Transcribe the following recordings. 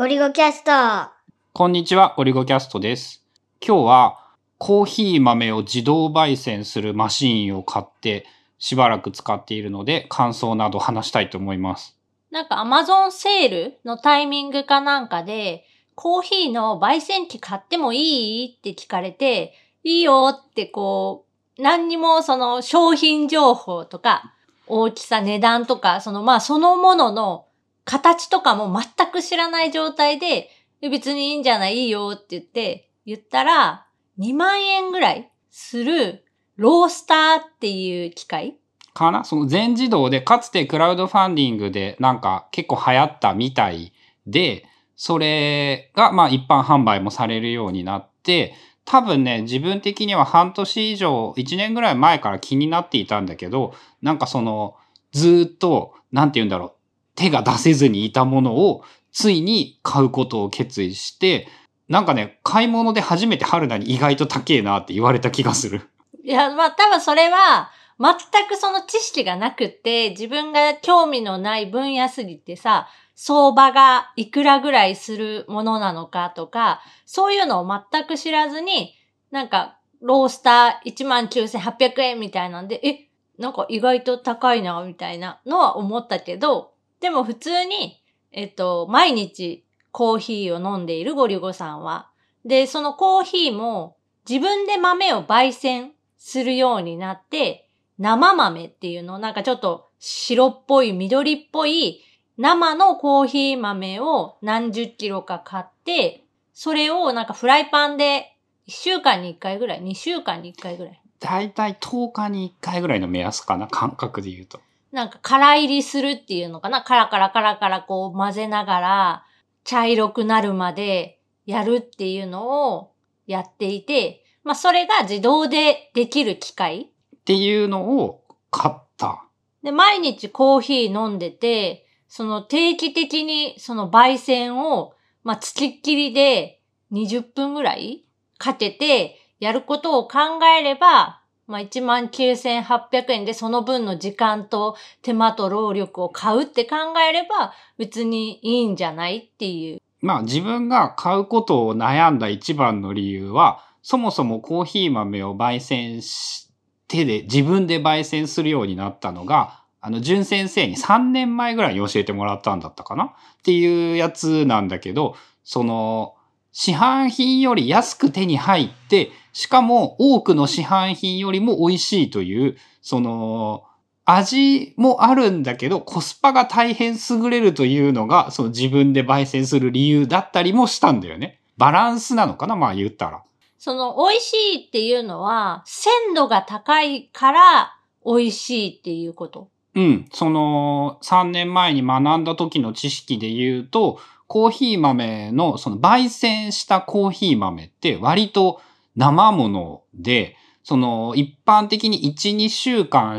ゴリゴキャスト。こんにちは、ゴリゴキャストです。今日はコーヒー豆を自動焙煎するマシーンを買ってしばらく使っているので感想など話したいと思います。なんかアマゾンセールのタイミングかなんかで、コーヒーの焙煎機買ってもいいって聞かれて、いいよってこう、何にもその商品情報とか、大きさ、値段とか、そのまあそのものの形とかも全く知らない状態で、別にいいんじゃないいいよって言って、言ったら、2万円ぐらいするロースターっていう機械？かな？その全自動でかつてクラウドファンディングでなんか結構流行ったみたいで、それがまあ一般販売もされるようになって、多分ね、自分的には半年以上、1年ぐらい前から気になっていたんだけど、なんかその、ずっと、なんて言うんだろう、手が出せずにいたものを、ついに買うことを決意して、なんかね、買い物で初めて春菜に意外と高えなって言われた気がする。いや、まあ多分それは、全くその知識がなくて、自分が興味のない分野すぎてさ、相場がいくらぐらいするものなのかとか、そういうのを全く知らずに、なんか、ロースター19,800円みたいなんで、え、なんか意外と高いな、みたいなのは思ったけど、でも普通に、えっと、毎日コーヒーを飲んでいるゴリゴさんは、で、そのコーヒーも自分で豆を焙煎するようになって、生豆っていうの、なんかちょっと白っぽい、緑っぽい生のコーヒー豆を何十キロか買って、それをなんかフライパンで1週間に1回ぐらい、2週間に1回ぐらい。だいたい10日に1回ぐらいの目安かな、感覚で言うと。なんか空入りするっていうのかな？カラカラカラカラこう混ぜながら茶色くなるまでやるっていうのをやっていて、まあそれが自動でできる機械っていうのを買った。で、毎日コーヒー飲んでて、その定期的にその焙煎を、まあ、つきっきりで20分ぐらいかけてやることを考えれば、まあ、19,800円でその分の時間と手間と労力を買うって考えれば別にいいんじゃないっていう。まあ自分が買うことを悩んだ一番の理由は、そもそもコーヒー豆を焙煎し、手で自分で焙煎するようになったのが、あの、淳先生に3年前ぐらいに教えてもらったんだったかな？っていうやつなんだけど、その、市販品より安く手に入って、しかも多くの市販品よりも美味しいという、その、味もあるんだけど、コスパが大変優れるというのが、その自分で焙煎する理由だったりもしたんだよね。バランスなのかなまあ言ったら。その美味しいっていうのは鮮度が高いから美味しいっていうこと。うん。その、3年前に学んだ時の知識で言うと、コーヒー豆の、その、焙煎したコーヒー豆って割と生もので、その、一般的に1、2週間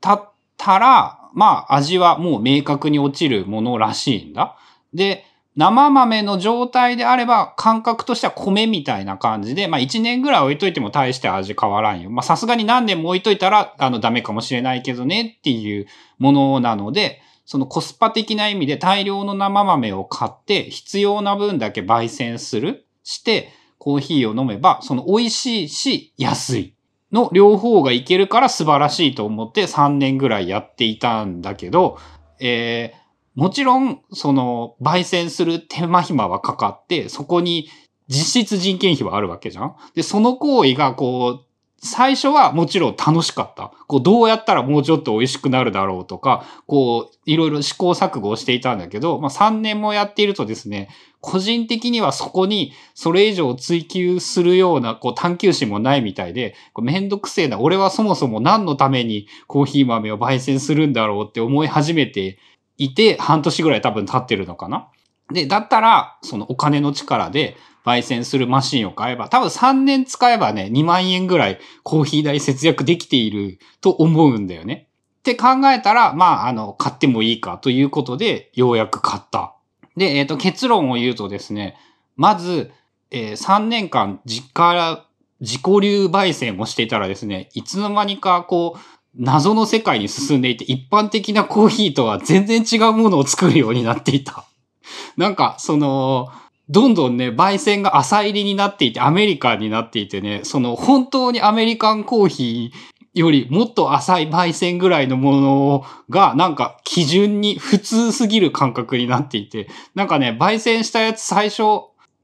経ったら、まあ、味はもう明確に落ちるものらしいんだ。で、生豆の状態であれば、感覚としては米みたいな感じで、まあ1年ぐらい置いといても大して味変わらんよ。まあさすがに何年も置いといたら、あの、ダメかもしれないけどねっていうものなので、そのコスパ的な意味で大量の生豆を買って、必要な分だけ焙煎する、して、コーヒーを飲めば、その美味しいし、安い。の両方がいけるから素晴らしいと思って3年ぐらいやっていたんだけど、えーもちろん、その、焙煎する手間暇はかかって、そこに実質人件費はあるわけじゃんで、その行為がこう、最初はもちろん楽しかった。こう、どうやったらもうちょっと美味しくなるだろうとか、こう、いろいろ試行錯誤をしていたんだけど、まあ3年もやっているとですね、個人的にはそこにそれ以上追求するようなこう探求心もないみたいで、こうめんどくせえな、俺はそもそも何のためにコーヒー豆を焙煎するんだろうって思い始めていて、半年ぐらい多分経ってるのかな。で、だったら、そのお金の力で焙煎するマシンを買えば、多分3年使えばね、2万円ぐらいコーヒー代節約できていると思うんだよね。って考えたら、まあ、あの、買ってもいいかということで、ようやく買った。で、えっ、と、結論を言うとですね、まず、えー3年間実家、自己流焙煎をしていたらですね、いつの間にかこう、謎の世界に進んでいて、一般的なコーヒーとは全然違うものを作るようになっていた。なんか、その、どんどんね、焙煎が浅入りになっていて、アメリカンになっていてね、その本当にアメリカンコーヒーよりもっと浅い焙煎ぐらいのものが、なんか基準に普通すぎる感覚になっていて、なんかね、焙煎したやつ最初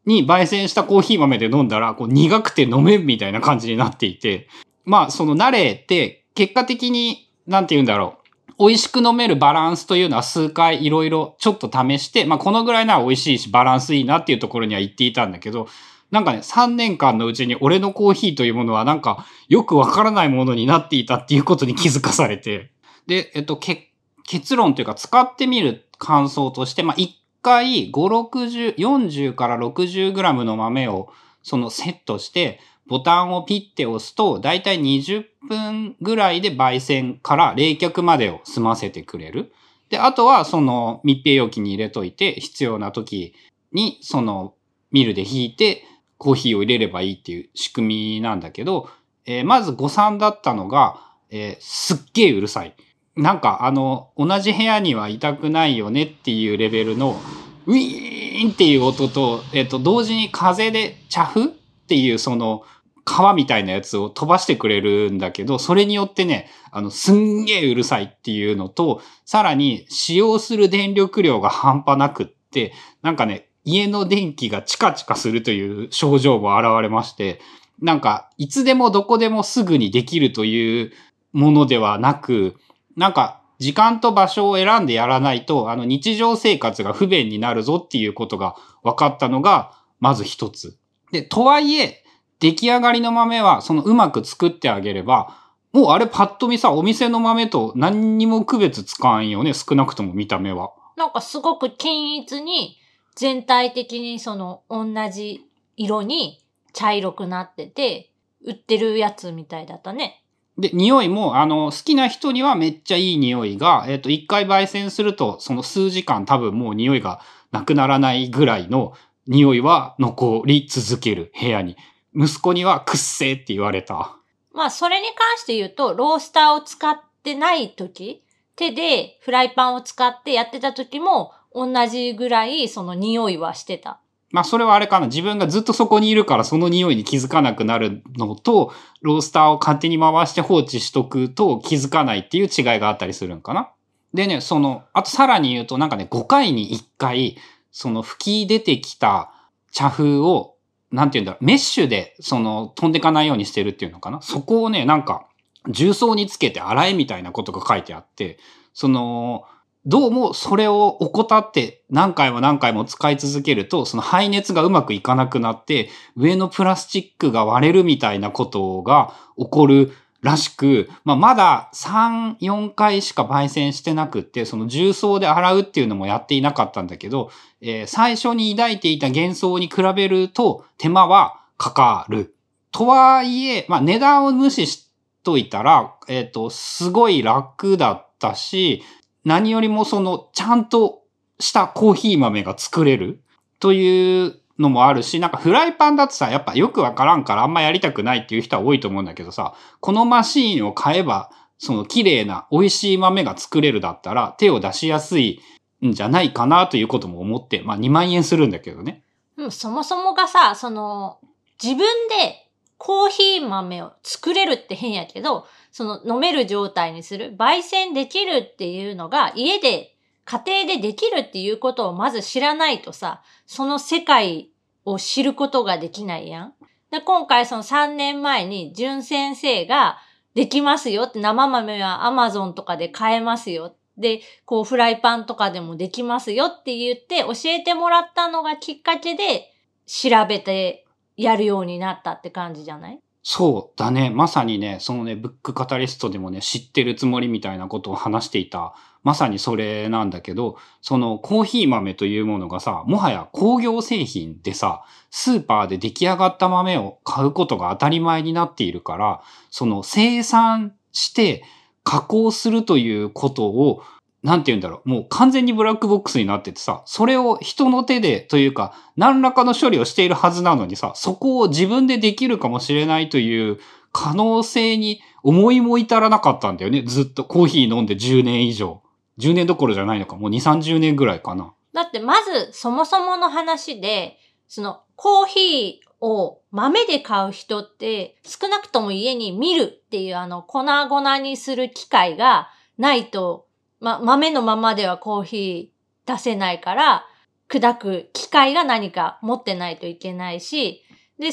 に焙煎したコーヒー豆で飲んだら、こう苦くて飲めんみたいな感じになっていて、まあその慣れて、結果的に、なんて言うんだろう。美味しく飲めるバランスというのは数回いろいろちょっと試して、まあこのぐらいなら美味しいしバランスいいなっていうところには言っていたんだけど、なんかね、3年間のうちに俺のコーヒーというものはなんかよくわからないものになっていたっていうことに気づかされて。で、えっと、け結論というか使ってみる感想として、まあ1回5、60、40から60グラムの豆をそのセットして、ボタンをピッて押すと、だいたい20分ぐらいで焙煎から冷却までを済ませてくれる。で、あとはその密閉容器に入れといて、必要な時にそのミルで引いてコーヒーを入れればいいっていう仕組みなんだけど、えー、まず誤算だったのが、えー、すっげえうるさい。なんかあの、同じ部屋にはいたくないよねっていうレベルの、ウィーンっていう音と、えっ、ー、と、同時に風で茶フっていうその、皮みたいなやつを飛ばしてくれるんだけど、それによってね、あの、すんげえうるさいっていうのと、さらに使用する電力量が半端なくって、なんかね、家の電気がチカチカするという症状も現れまして、なんか、いつでもどこでもすぐにできるというものではなく、なんか、時間と場所を選んでやらないと、あの、日常生活が不便になるぞっていうことが分かったのが、まず一つ。で、とはいえ、出来上がりの豆は、そのうまく作ってあげれば、もうあれパッと見さ、お店の豆と何にも区別つかんよね、少なくとも見た目は。なんかすごく均一に、全体的にその同じ色に茶色くなってて、売ってるやつみたいだったね。で、匂いも、あの、好きな人にはめっちゃいい匂いが、えっ、ー、と、一回焙煎すると、その数時間多分もう匂いがなくならないぐらいの匂いは残り続ける部屋に。息子にはくっせーって言われた。まあ、それに関して言うと、ロースターを使ってない時、手でフライパンを使ってやってた時も、同じぐらいその匂いはしてた。まあそれはあれかな。自分がずっとそこにいるからその匂いに気づかなくなるのと、ロースターを勝手に回して放置しとくと気づかないっていう違いがあったりするんかな。でね、その、あとさらに言うとなんかね、5回に1回、その吹き出てきた茶風をなんて言うんだろう、メッシュで、その、飛んでかないようにしてるっていうのかな？そこをね、なんか、重曹につけて洗えみたいなことが書いてあって、その、どうもそれを怠って何回も何回も使い続けると、その排熱がうまくいかなくなって、上のプラスチックが割れるみたいなことが起こるらしく、まあ、まだ3、4回しか焙煎してなくって、その重曹で洗うっていうのもやっていなかったんだけど、えー、最初に抱いていた幻想に比べると手間はかかる。とはいえ、まあ、値段を無視しといたら、えっ、ー、と、すごい楽だったし、何よりもその、ちゃんとしたコーヒー豆が作れるというのもあるし、なんかフライパンだとさ、やっぱよくわからんからあんまやりたくないっていう人は多いと思うんだけどさ、このマシーンを買えば、その綺麗な美味しい豆が作れるだったら手を出しやすいんじゃないかなということも思って、まあ2万円するんだけどね。うん、そもそもがさ、その、自分でコーヒー豆を作れるって変やけど、その飲める状態にする、焙煎できるっていうのが家で家庭でできるっていうことをまず知らないとさ、その世界を知ることができないやん。で、今回その3年前に、淳先生ができますよって、生豆は Amazon とかで買えますよ。で、こうフライパンとかでもできますよって言って教えてもらったのがきっかけで調べてやるようになったって感じじゃない？そうだね。まさにね、そのね、ブックカタリストでもね、知ってるつもりみたいなことを話していたまさにそれなんだけど、そのコーヒー豆というものがさ、もはや工業製品でさ、スーパーで出来上がった豆を買うことが当たり前になっているから、その生産して加工するということを、なんて言うんだろう。もう完全にブラックボックスになっててさ、それを人の手でというか、何らかの処理をしているはずなのにさ、そこを自分でできるかもしれないという可能性に思いも至らなかったんだよね。ずっとコーヒー飲んで10年以上。10年どころじゃないのか、もう2、30年ぐらいかな。だってまずそもそもの話で、そのコーヒーを豆で買う人って少なくとも家に見るっていうあの粉々にする機会がないと、ま、豆のままではコーヒー出せないから、砕く機械が何か持ってないといけないし、で、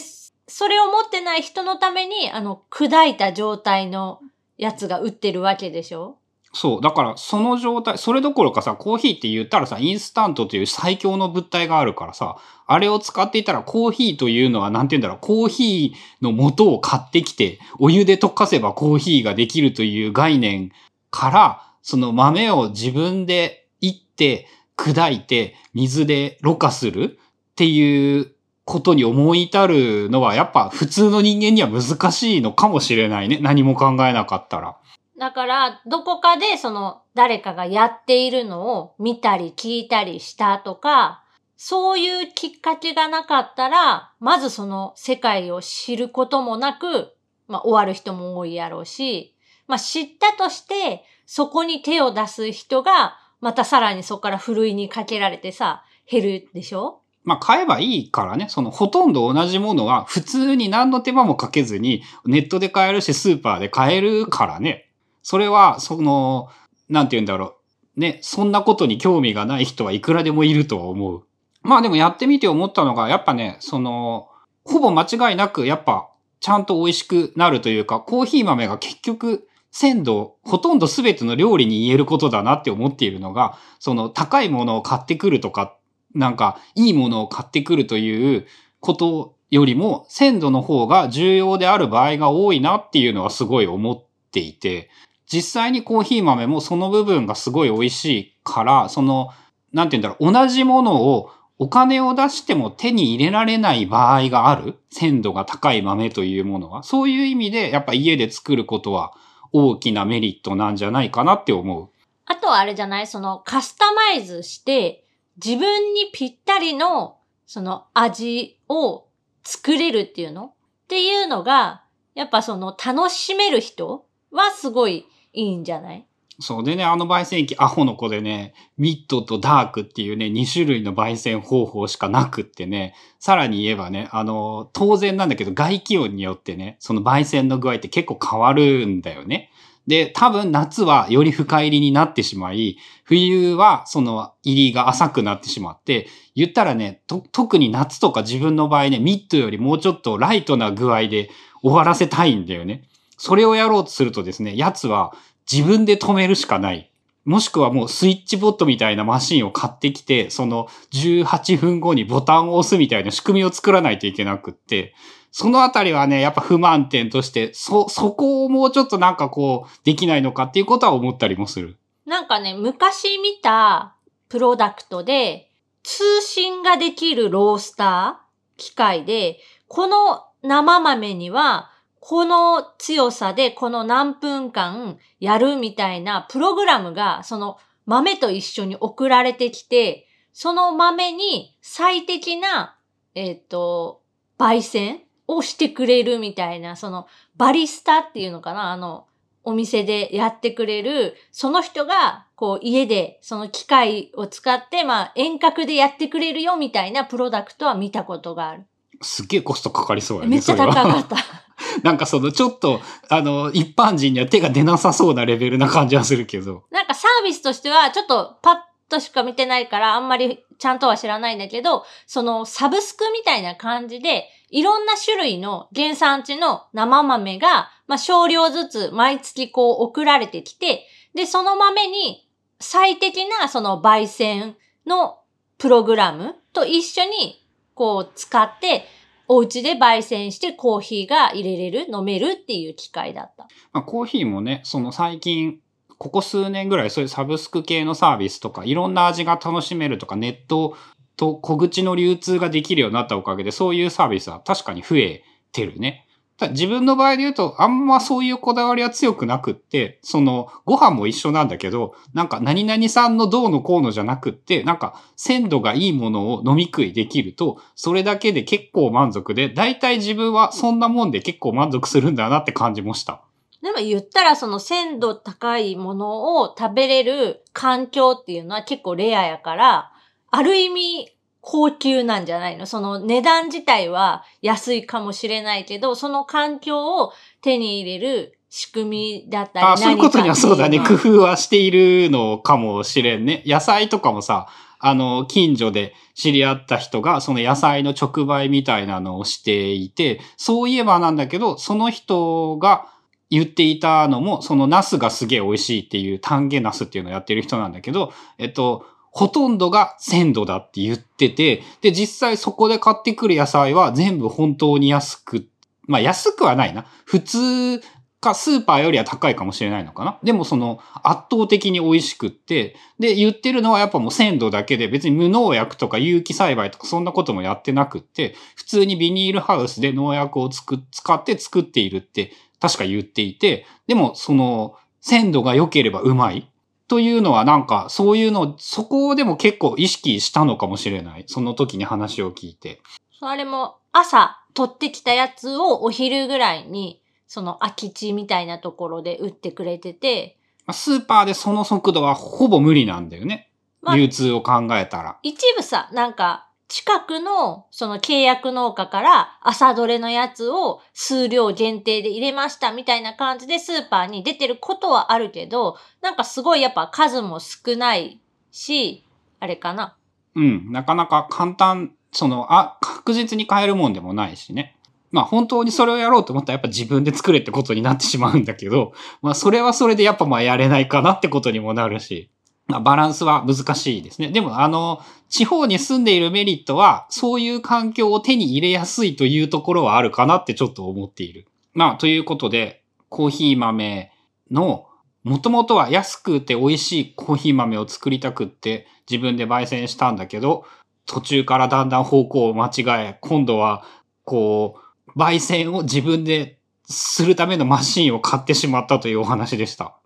それを持ってない人のために、あの、砕いた状態のやつが売ってるわけでしょそう。だから、その状態、それどころかさ、コーヒーって言ったらさ、インスタントという最強の物体があるからさ、あれを使っていたら、コーヒーというのは、なんて言うんだろう、コーヒーの素を買ってきて、お湯で溶かせばコーヒーができるという概念から、その豆を自分でいって、砕いて、水でろ過するっていうことに思い至るのは、やっぱ普通の人間には難しいのかもしれないね。何も考えなかったら。だから、どこかでその誰かがやっているのを見たり聞いたりしたとか、そういうきっかけがなかったら、まずその世界を知ることもなく、まあ終わる人も多いやろうし、まあ知ったとして、そこに手を出す人が、またさらにそこからふるいにかけられてさ、減るでしょ？まあ買えばいいからね、そのほとんど同じものは普通に何の手間もかけずにネットで買えるしスーパーで買えるからね。それは、その、なんて言うんだろう。ね、そんなことに興味がない人はいくらでもいるとは思う。まあでもやってみて思ったのが、やっぱね、その、ほぼ間違いなくやっぱちゃんと美味しくなるというか、コーヒー豆が結局鮮度、ほとんど全ての料理に言えることだなって思っているのが、その高いものを買ってくるとか、なんかいいものを買ってくるということよりも、鮮度の方が重要である場合が多いなっていうのはすごい思っていて、実際にコーヒー豆もその部分がすごい美味しいから、その、なんて言うんだろう、同じものをお金を出しても手に入れられない場合がある鮮度が高い豆というものは。そういう意味で、やっぱ家で作ることは大きなメリットなんじゃないかなって思う。あとはあれじゃない？そのカスタマイズして自分にぴったりのその味を作れるっていうの？っていうのが、やっぱその楽しめる人はすごいいいんじゃない？そうでね、あの焙煎機アホの子でね、ミッドとダークっていうね、2種類の焙煎方法しかなくってね、さらに言えばね、あの、当然なんだけど外気温によってね、その焙煎の具合って結構変わるんだよね。で、多分夏はより深入りになってしまい、冬はその入りが浅くなってしまって、言ったらね、特に夏とか自分の場合ね、ミッドよりもうちょっとライトな具合で終わらせたいんだよね。それをやろうとするとですね、やつは自分で止めるしかない。もしくはもうスイッチボットみたいなマシンを買ってきて、その18分後にボタンを押すみたいな仕組みを作らないといけなくって、そのあたりはね、やっぱ不満点として、そ、そこをもうちょっとなんかこう、できないのかっていうことは思ったりもする。なんかね、昔見たプロダクトで、通信ができるロースター機械で、この生豆には、この強さでこの何分間やるみたいなプログラムがその豆と一緒に送られてきて、その豆に最適な、えっ、と、焙煎をしてくれるみたいな、そのバリスタっていうのかなあの、お店でやってくれる、その人が、こう、家で、その機械を使って、まあ、遠隔でやってくれるよ、みたいなプロダクトは見たことがある。すっげえコストかかりそうやね。めっちゃ高かった。なんかそのちょっと、あの、一般人には手が出なさそうなレベルな感じはするけど。なんかサービスとしては、ちょっとパッとしか見てないから、あんまりちゃんとは知らないんだけど、そのサブスクみたいな感じで、いろんな種類の原産地の生豆が、まあ少量ずつ毎月こう送られてきて、で、その豆に最適なその焙煎のプログラムと一緒にこう使って、お家で焙煎してコーヒーが入れれる、飲めるっていう機会だった。まあ、コーヒーもね、その最近、ここ数年ぐらいそういうサブスク系のサービスとか、いろんな味が楽しめるとか、ネットと小口の流通ができるようになったおかげで、そういうサービスは確かに増えてるね。自分の場合で言うと、あんまそういうこだわりは強くなくって、その、ご飯も一緒なんだけど、なんか何々さんのどうのこうのじゃなくって、なんか鮮度がいいものを飲み食いできると、それだけで結構満足で、大体自分はそんなもんで結構満足するんだなって感じました。でも言ったらその鮮度高いものを食べれる環境っていうのは結構レアやから、ある意味、高級なんじゃないの？その値段自体は安いかもしれないけど、その環境を手に入れる仕組みだったりあ、そういうことにはそうだね。工夫。夫はしているのかもしれんね。野菜とかもさ、あの、近所で知り合った人が、その野菜の直売みたいなのをしていて、そういえばなんだけど、その人が言っていたのも、そのナスがすげえ美味しいっていう、単元ナスっていうのをやってる人なんだけど、えっと、ほとんどが鮮度だって言ってて、で、実際そこで買ってくる野菜は全部本当に安く、まあ安くはないな。普通かスーパーよりは高いかもしれないのかな。でもその圧倒的に美味しくって、で、言ってるのはやっぱもう鮮度だけで別に無農薬とか有機栽培とかそんなこともやってなくって、普通にビニールハウスで農薬をつく使って作っているって確か言っていて、でもその鮮度が良ければうまい。というのはなんかそういうの、そこでも結構意識したのかもしれない。その時に話を聞いて。それも朝取ってきたやつをお昼ぐらいに、その空き地みたいなところで売ってくれてて、まあスーパーでその速度はほぼ無理なんだよね。まあ流通を考えたら。一部さ、なんか、近くの、その契約農家から朝どれのやつを数量限定で入れましたみたいな感じでスーパーに出てることはあるけど、なんかすごいやっぱ数も少ないし、あれかな。うん、なかなか簡単、その、あ、確実に買えるもんでもないしね。まあ本当にそれをやろうと思ったらやっぱ自分で作れってことになってしまうんだけど、まあそれはそれでやっぱまあやれないかなってことにもなるし、バランスは難しいですね。でもあの、地方に住んでいるメリットは、そういう環境を手に入れやすいというところはあるかなってちょっと思っている。まあということで、コーヒー豆の、もともとは安くて美味しいコーヒー豆を作りたくって自分で焙煎したんだけど、途中からだんだん方向を間違え、今度は、こう、焙煎を自分でするためのマシンを買ってしまったというお話でした。